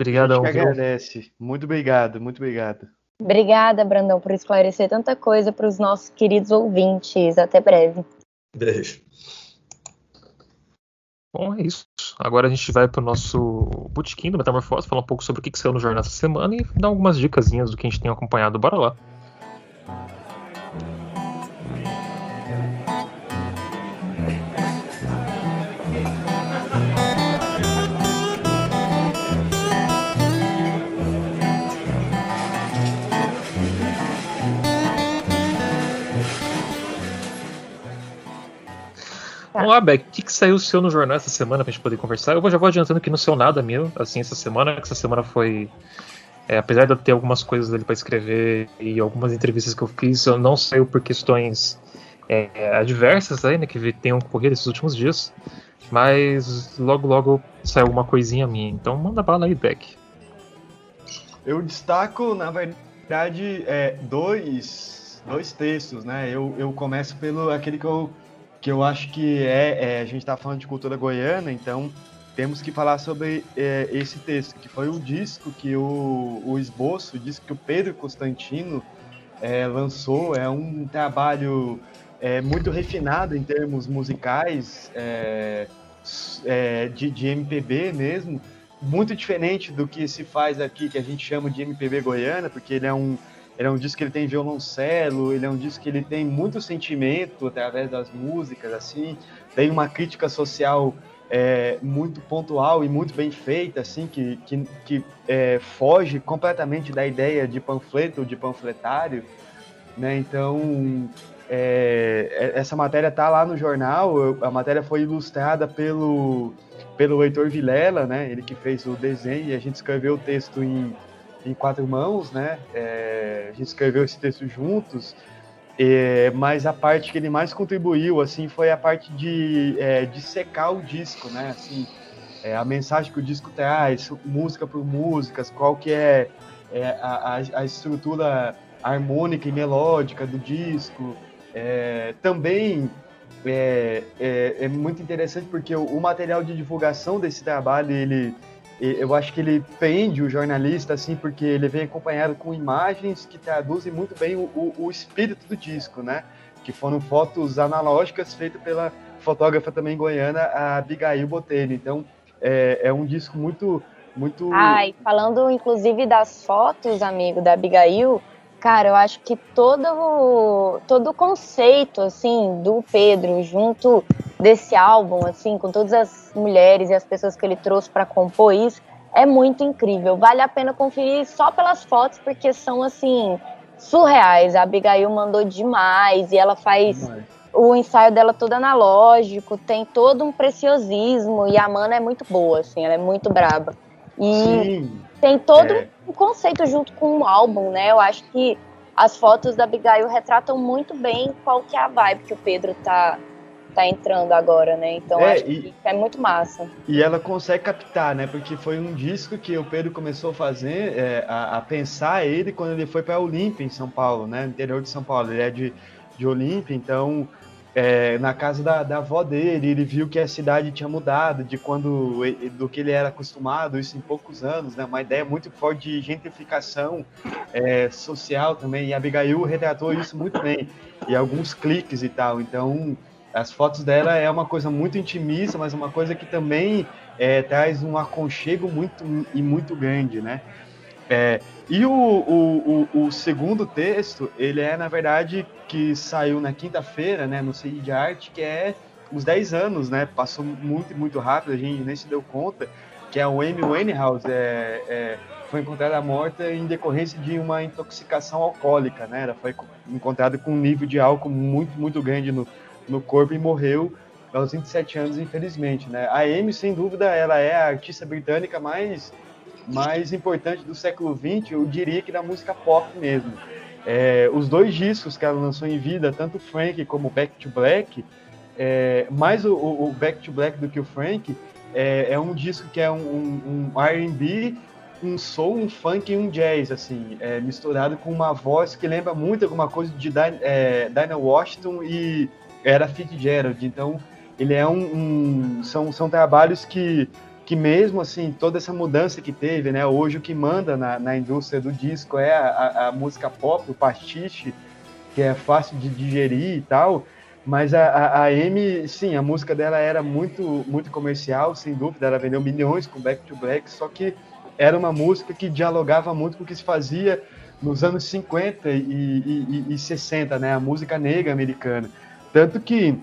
Obrigado, a gente agradece. Muito obrigado, muito obrigado. Obrigada, Brandão, por esclarecer tanta coisa para os nossos queridos ouvintes. Até breve. Beijo. Bom, é isso. Agora a gente vai para o nosso botequim do Metamorfose, falar um pouco sobre o que, que saiu no jornal essa semana e dar algumas dicas do que a gente tem acompanhado. Bora lá. Vamos lá, Beck, o que, que saiu o seu no jornal essa semana pra gente poder conversar? Eu já vou adiantando que não saiu nada meu, assim, essa semana, que essa semana foi. É, apesar de eu ter algumas coisas ali para escrever e algumas entrevistas que eu fiz, eu não saiu por questões é, adversas aí, né, que tenham ocorrido esses últimos dias. Mas logo, logo saiu alguma coisinha minha. Então manda bala aí, Beck. Eu destaco, na verdade, é, dois, dois textos, né? Eu, eu começo pelo aquele que eu que eu acho que é, é a gente está falando de cultura goiana, então temos que falar sobre é, esse texto, que foi o disco que o, o esboço, o disco que o Pedro Constantino é, lançou, é um trabalho é, muito refinado em termos musicais, é, é de, de MPB mesmo, muito diferente do que se faz aqui, que a gente chama de MPB goiana, porque ele é um ele é um disco que ele tem violoncelo, ele é um disco que ele tem muito sentimento através das músicas, assim, tem uma crítica social é, muito pontual e muito bem feita, assim, que, que, que é, foge completamente da ideia de panfleto, de panfletário, né? Então, é, é essa matéria tá lá no jornal, a matéria foi ilustrada pelo, pelo Heitor Vilela, né? Ele que fez o desenho e a gente escreveu o texto em em quatro mãos, né? É, a gente escreveu esse texto juntos, é, mas a parte que ele mais contribuiu, assim, foi a parte de, é, de secar o disco, né? Assim, é, a mensagem que o disco traz, música por músicas, qual que é, é a, a, estrutura harmônica e melódica do disco. É, também é, é, é, muito interessante porque o, o, material de divulgação desse trabalho ele eu acho que ele prende o jornalista, assim, porque ele vem acompanhado com imagens que traduzem muito bem o, o, o espírito do disco, né? Que foram fotos analógicas feitas pela fotógrafa também goiana, a Abigail Botelho. Então, é, é um disco muito, muito... Ai, falando inclusive das fotos, amigo, da Abigail, cara, eu acho que todo, todo o conceito, assim, do Pedro junto desse álbum, assim, com todas as mulheres e as pessoas que ele trouxe para compor isso, é muito incrível. Vale a pena conferir só pelas fotos, porque são, assim, surreais. A Abigail mandou demais e ela faz o, o ensaio dela todo analógico, tem todo um preciosismo e a Mana é muito boa, assim, ela é muito braba. E Sim, tem todo é. um conceito junto com o álbum, né? Eu acho que as fotos da Abigail retratam muito bem qual que é a vibe que o Pedro tá, tá entrando agora, né? Então é, acho e, que é muito massa. E ela consegue captar, né? Porque foi um disco que o Pedro começou a fazer, é, a, a, pensar ele quando ele foi para Olímpia, em São Paulo, né? No interior de São Paulo. Ele é de, de Olímpia, então é, na casa da, da avó dele, ele viu que a cidade tinha mudado de quando do que ele era acostumado, isso em poucos anos, né? Uma ideia muito forte de gentrificação é, social também. E a Abigail retratou isso muito bem, e alguns cliques e tal. Então, as fotos dela é uma coisa muito intimista, mas uma coisa que também é, traz um aconchego muito e muito grande, né? É, e o, o, o, o, segundo texto, ele é, na verdade, que saiu na quinta-feira, né, no CI de Arte, que é uns 10 anos, né? Passou muito, muito rápido, a gente nem se deu conta, que é o Amy Winehouse, é, é, foi encontrada morta em decorrência de uma intoxicação alcoólica, né? Ela foi encontrada com um nível de álcool muito, muito grande no, no corpo e morreu aos 27 anos, infelizmente, né? A Amy, sem dúvida, ela é a artista britânica mais mais importante do século XX, eu diria que da música pop mesmo. É, os dois discos que ela lançou em vida, tanto Frank como Back to Black, é, mais o, o, Back to Black do que o Frank, é, é um disco que é um, um, um R&B, um soul, um funk e um jazz, assim, é, misturado com uma voz que lembra muito alguma coisa de Dinah, é, Washington e era Fitzgerald. Então, ele é um, um são, são trabalhos que que mesmo assim, toda essa mudança que teve, né? Hoje o que manda na, na indústria do disco é a, a, música pop, o pastiche, que é fácil de digerir e tal. Mas a, a, a Amy, sim, a música dela era muito, muito comercial, sem dúvida. Ela vendeu milhões com Back to Black, só que era uma música que dialogava muito com o que se fazia nos anos 50 e, e, e, e 60, né? A música negra americana. Tanto que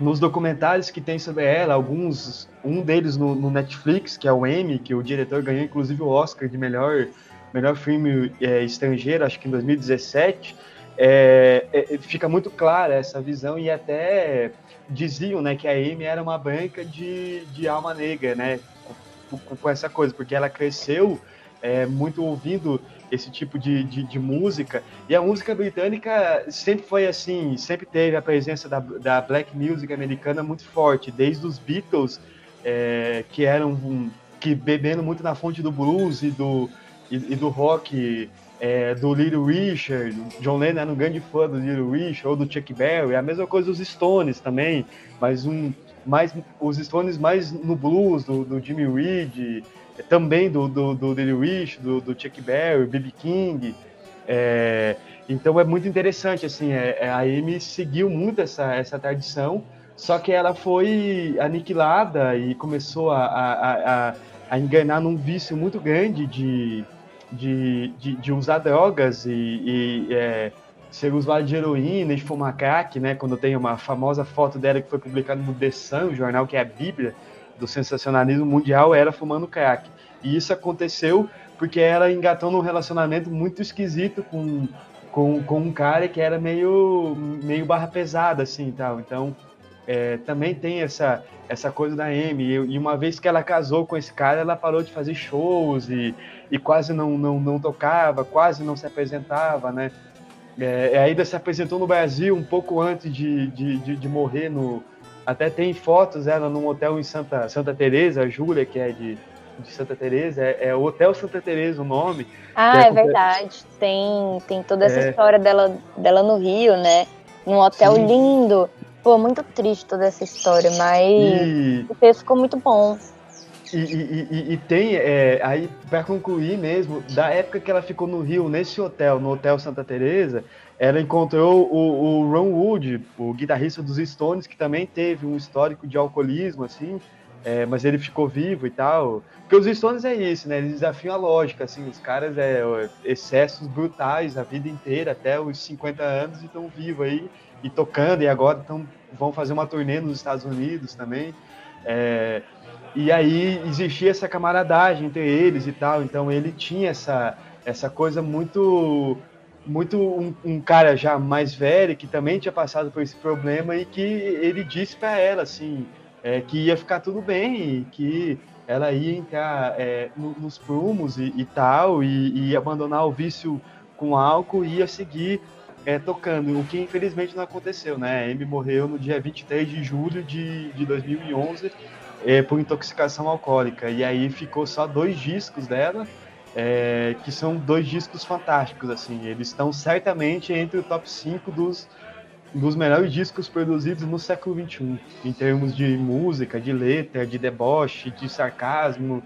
nos documentários que tem sobre ela, alguns, um deles no, no, Netflix, que é o Emmy, que o diretor ganhou inclusive o Oscar de melhor, melhor filme é, estrangeiro, acho que em 2017, é, é, fica muito clara essa visão e até diziam né, que a Amy era uma branca de, de alma negra, né, com, com, com essa coisa, porque ela cresceu é, muito ouvindo esse tipo de, de, de, música. E a música britânica sempre foi assim, sempre teve a presença da, da black music americana muito forte, desde os Beatles, é, que eram um, que bebendo muito na fonte do blues e do, e, e do rock, é, do Little Richard. John Lennon era um grande fã do Little Richard ou do Chuck Berry. A mesma coisa os Stones também, mas um mais os Stones mais no blues do, do Jimmy Reed também do, do, do Little Rich, do, do Chuck Berry, B.B. King. É, então é muito interessante, assim, é, é, a Amy seguiu muito essa, essa tradição, só que ela foi aniquilada e começou a, a, a, a enganar num vício muito grande de, de, de, de usar drogas e, e é, ser usuário de heroína, de fumar crack, né? Quando tem uma famosa foto dela que foi publicada no The Sun, o jornal que é a Bíblia, do sensacionalismo mundial era fumando crack. E isso aconteceu porque ela engatou num relacionamento muito esquisito com, com, com um cara que era meio, meio barra pesada, assim, tal. Então, é, também tem essa, essa coisa da Amy. E, uma vez que ela casou com esse cara, ela parou de fazer shows e, e quase não, não, não tocava, quase não se apresentava, né? É, ainda se apresentou no Brasil um pouco antes de, de, de, de morrer no, até tem fotos ela num hotel em Santa, Santa Teresa, a Júlia, que é de, de Santa Teresa, é, é Hotel Santa Teresa o nome. Ah, é, é verdade. Tem, tem toda essa é... história dela, dela no Rio, né? Num hotel Sim. lindo. Pô, muito triste toda essa história, mas e... o texto ficou muito bom. E, e, e, e tem, é, aí para concluir mesmo, da época que ela ficou no Rio, nesse hotel, no Hotel Santa Teresa, ela encontrou o, o Ron Wood, o guitarrista dos Stones, que também teve um histórico de alcoolismo, assim, é, mas ele ficou vivo e tal. Porque os Stones é isso, né? Eles desafiam a lógica, assim, os caras é excessos brutais a vida inteira, até os 50 anos, e estão vivos aí, e tocando, e agora tão, vão fazer uma turnê nos Estados Unidos também. É, e aí existia essa camaradagem entre eles e tal, então ele tinha essa, essa coisa muito muito um, um, cara já mais velho que também tinha passado por esse problema e que ele disse para ela assim é, que ia ficar tudo bem, que ela ia entrar é, no, nos prumos e, e tal e, e, abandonar o vício com álcool e ia seguir é, tocando, o que infelizmente não aconteceu, né? A Amy morreu no dia 23 de julho de, de 2011 é, por intoxicação alcoólica e aí ficou só dois discos dela é, que são dois discos fantásticos, assim, eles estão certamente entre o top 5 dos, dos melhores discos produzidos no século XXI, em termos de música, de letra, de deboche, de sarcasmo,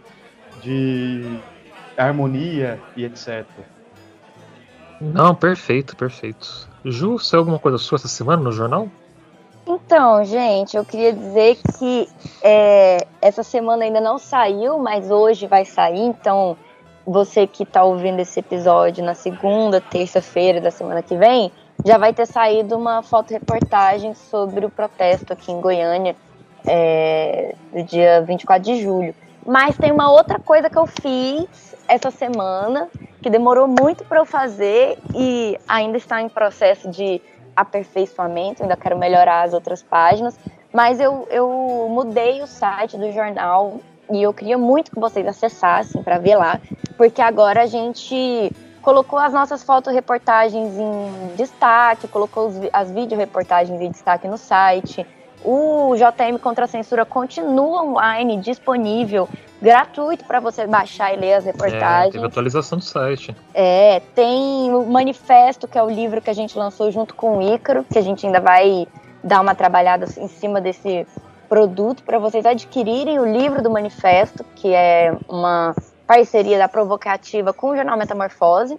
de harmonia e etc. Não, perfeito, perfeito. Ju, saiu alguma coisa sua essa semana no jornal? Então, gente, eu queria dizer que é, essa semana ainda não saiu, mas hoje vai sair, então você que está ouvindo esse episódio na segunda, terça-feira da semana que vem, já vai ter saído uma fotoreportagem sobre o protesto aqui em Goiânia, é, do dia 24 de julho. Mas tem uma outra coisa que eu fiz essa semana, que demorou muito para eu fazer e ainda está em processo de aperfeiçoamento, ainda quero melhorar as outras páginas. Mas eu, eu mudei o site do jornal e eu queria muito que vocês acessassem para ver lá, porque agora a gente colocou as nossas fotoreportagens em destaque, colocou as videoreportagens em destaque no site. O JM Contra a Censura continua online, disponível, gratuito para você baixar e ler as reportagens. É, teve atualização do site. É, tem o Manifesto, que é o livro que a gente lançou junto com o Ícaro, que a gente ainda vai dar uma trabalhada em cima desse produto para vocês adquirirem o livro do Manifesto, que é uma parceria da Provocativa com o jornal Metamorfose.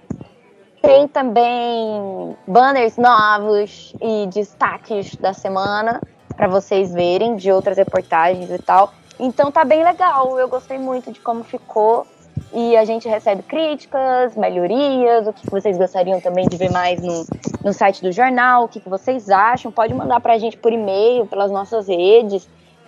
Tem também banners novos e destaques da semana para vocês verem de outras reportagens e tal. Então tá bem legal, eu gostei muito de como ficou. E a gente recebe críticas, melhorias, o que vocês gostariam também de ver mais no, no site do jornal, o que vocês acham. Pode mandar para a gente por e-mail, pelas nossas redes.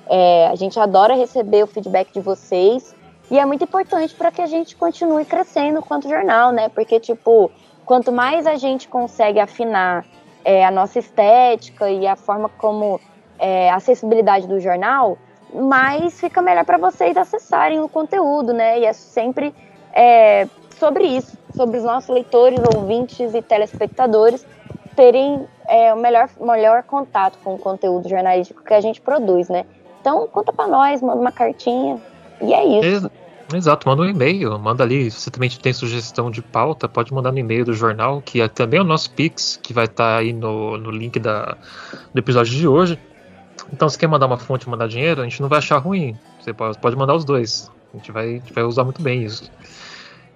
É, a gente adora receber o feedback de vocês e é muito importante para que a gente continue crescendo quanto jornal, né? Porque, tipo, quanto mais a gente consegue afinar é, a nossa estética e a forma como é, a acessibilidade do jornal, mais fica melhor para vocês acessarem o conteúdo, né? E é sempre é, sobre isso, sobre os nossos leitores, ouvintes e telespectadores terem é, o melhor, melhor contato com o conteúdo jornalístico que a gente produz, né? Então, conta para nós, manda uma cartinha. E é isso. Exato, manda um e-mail, manda ali. Se você também tem sugestão de pauta, pode mandar no e-mail do jornal, que é também o nosso Pix, que vai estar tá aí no, no link da, do episódio de hoje. Então, se quer mandar uma fonte e mandar dinheiro, a gente não vai achar ruim. Você pode, pode mandar os dois. A gente, vai, a gente vai usar muito bem isso.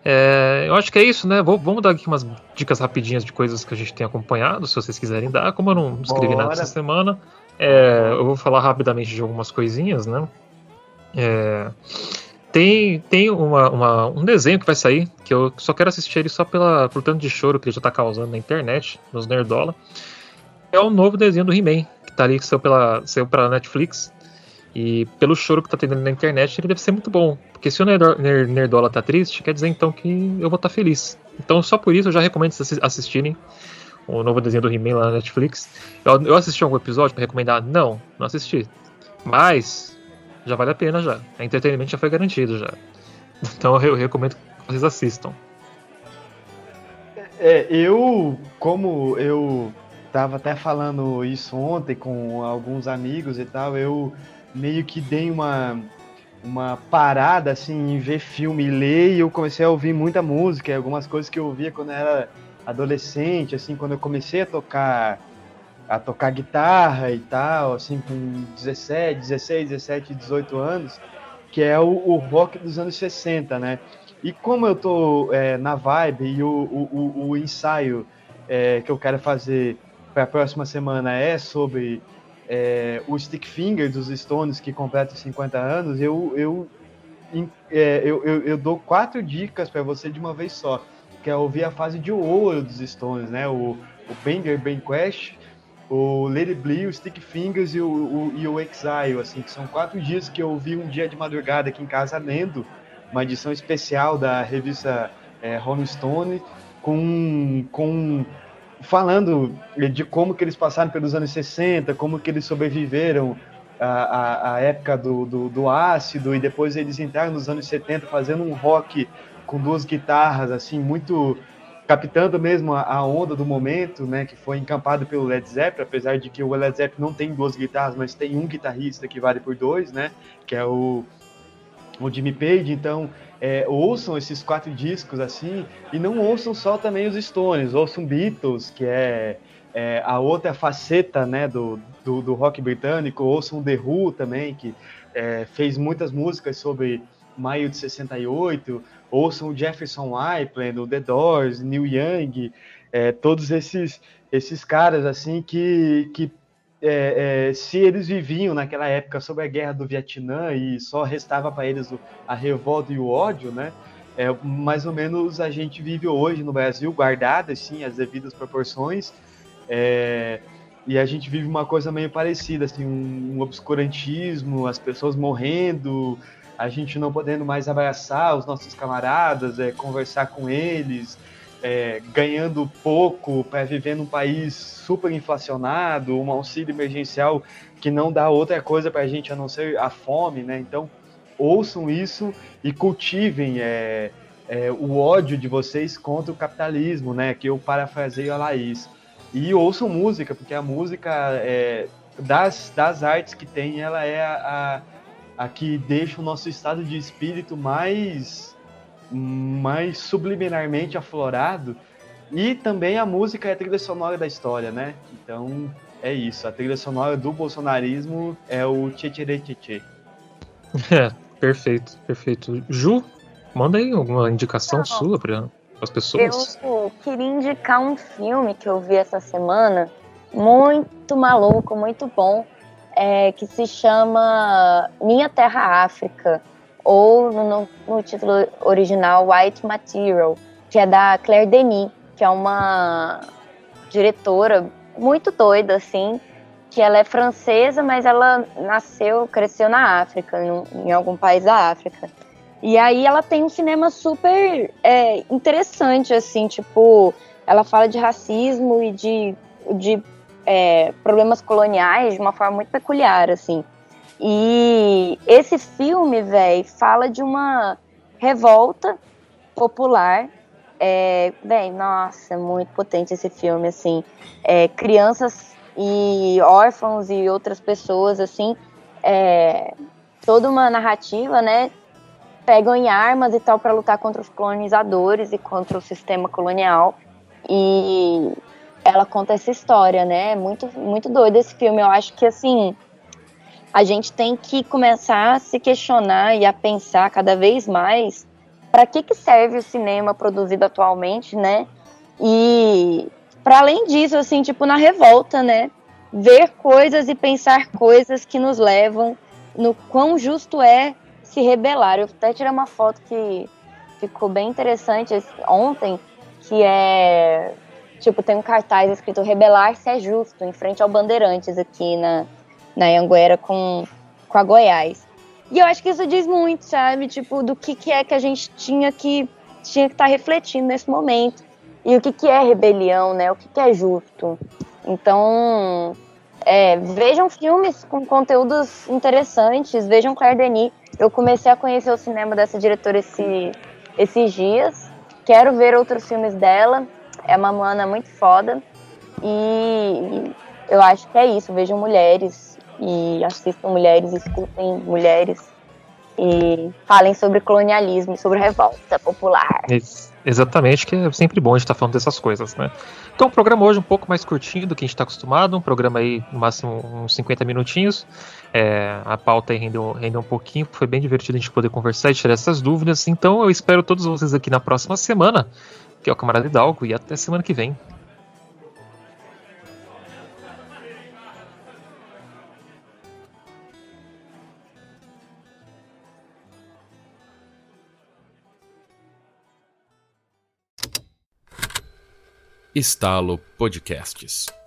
É, eu acho que é isso, né? Vou, vamos dar aqui umas dicas rapidinhas de coisas que a gente tem acompanhado, se vocês quiserem dar. Como eu não escrevi Bora. nada essa semana, é, eu vou falar rapidamente de algumas coisinhas, né? É, tem tem uma, uma, um desenho que vai sair, que eu só quero assistir ele só pela, por tanto de choro que ele já tá causando na internet, nos Nerdola. É o novo desenho do He-Man, que tá ali, que saiu pela, saiu pela Netflix. E pelo choro que tá tendo na internet, ele deve ser muito bom. Porque se o Nerdola tá triste, quer dizer então que eu vou estar tá feliz. Então só por isso eu já recomendo vocês assistirem o novo desenho do He-Man lá na Netflix. Eu, eu assisti algum episódio para recomendar? Não, não assisti. Mas já vale a pena já. A entretenimento já foi garantido já. Então eu recomendo que vocês assistam. É, eu, como eu tava até falando isso ontem com alguns amigos e tal, eu meio que dei uma uma parada assim em ver filme e ler e eu comecei a ouvir muita música, algumas coisas que eu ouvia quando era adolescente, assim, quando eu comecei a tocar a tocar guitarra e tal, assim, com 17, 16, 17, 18 anos, que é o, o rock dos anos 60, né? E como eu tô é, na vibe e o, o, o ensaio é, que eu quero fazer para a próxima semana é sobre é, o Stick Finger dos Stones, que completa 50 anos, eu, eu, é, eu, eu, eu dou quatro dicas para você de uma vez só que é ouvir a fase de ouro dos Stones, né? O, o Banger, Bang Quest, o Lady Bleed, o Stick Fingers e o, o, e o Exile, assim, que são quatro dias que eu ouvi um dia de madrugada aqui em casa lendo uma edição especial da revista é, Rolling Stone com, com falando de como que eles passaram pelos anos 60, como que eles sobreviveram à, à época do, do, do, ácido, e depois eles entraram nos anos 70 fazendo um rock com duas guitarras, assim, muito captando mesmo a, a onda do momento, né, que foi encampado pelo Led Zeppelin, apesar de que o Led Zeppelin não tem duas guitarras, mas tem um guitarrista que vale por dois, né, que é o, o Jimmy Page, então é, ouçam esses quatro discos assim, e não ouçam só também os Stones, ouçam Beatles, que é, é a outra faceta né, do, do, do, rock britânico, ouçam The Who também, que é, fez muitas músicas sobre maio de 68, ouçam o Jefferson Airplane, o The Doors, Neil Young, é, todos esses, esses caras assim que, que é, é, se eles viviam naquela época sob a guerra do Vietnã e só restava para eles a revolta e o ódio, né? É, mais ou menos a gente vive hoje no Brasil, guardadas sim as devidas proporções, é, e a gente vive uma coisa meio parecida, assim, um, um obscurantismo, as pessoas morrendo, a gente não podendo mais abraçar os nossos camaradas, é, conversar com eles, é, ganhando pouco para viver num país super inflacionado, um auxílio emergencial que não dá outra coisa para a gente a não ser a fome, né? Então, ouçam isso e cultivem é, é, o ódio de vocês contra o capitalismo, né? Que eu parafraseio a Laís. E ouçam música, porque a música é, das, das artes que tem, ela é a, a, a que deixa o nosso estado de espírito mais mais subliminarmente aflorado. E também a música é a trilha sonora da história, né? Então é isso. A trilha sonora do bolsonarismo é o Tchê Tchê Tchê. É, perfeito, perfeito. Ju, manda aí alguma indicação Não. sua para as pessoas. Eu queria indicar um filme que eu vi essa semana, muito maluco, muito bom, é, que se chama Minha Terra África ou no, no, título original White Material, que é da Claire Denis, que é uma diretora muito doida, assim, que ela é francesa, mas ela nasceu, cresceu na África, em, em algum país da África. E aí ela tem um cinema super é, interessante, assim, tipo, ela fala de racismo e de, de é, problemas coloniais de uma forma muito peculiar, assim. E esse filme, velho, fala de uma revolta popular. É, velho, nossa, é muito potente esse filme, assim. É, crianças e órfãos e outras pessoas, assim, é, toda uma narrativa, né? Pegam em armas e tal para lutar contra os colonizadores e contra o sistema colonial. E ela conta essa história, né? Muito, muito doido esse filme. Eu acho que, assim, a gente tem que começar a se questionar e a pensar cada vez mais para que, que serve o cinema produzido atualmente, né? E para além disso, assim, tipo na revolta, né? Ver coisas e pensar coisas que nos levam no quão justo é se rebelar. Eu até tirei uma foto que ficou bem interessante ontem, que é tipo tem um cartaz escrito rebelar-se é justo em frente ao Bandeirantes aqui na na Anguera com, com a Goiás. E eu acho que isso diz muito, sabe? Tipo, do que, que é que a gente tinha que tinha que estar tá refletindo nesse momento. E o que, que é rebelião, né? O que, que é justo. Então, é, vejam filmes com conteúdos interessantes, vejam Claire Denis. Eu comecei a conhecer o cinema dessa diretora esse, esses dias. Quero ver outros filmes dela. É uma mana muito foda. E eu acho que é isso. Vejam mulheres e assistam mulheres, escutem mulheres e falem sobre colonialismo, sobre revolta popular. Exatamente, que é sempre bom a gente estar tá falando dessas coisas, né? Então, o programa hoje é um pouco mais curtinho do que a gente está acostumado, um programa aí, no máximo, uns 50 minutinhos. É, a pauta aí rendeu, rendeu um pouquinho, foi bem divertido a gente poder conversar e tirar essas dúvidas. Então, eu espero todos vocês aqui na próxima semana, que é o Camarada Hidalgo, e até semana que vem. Estalo Podcasts.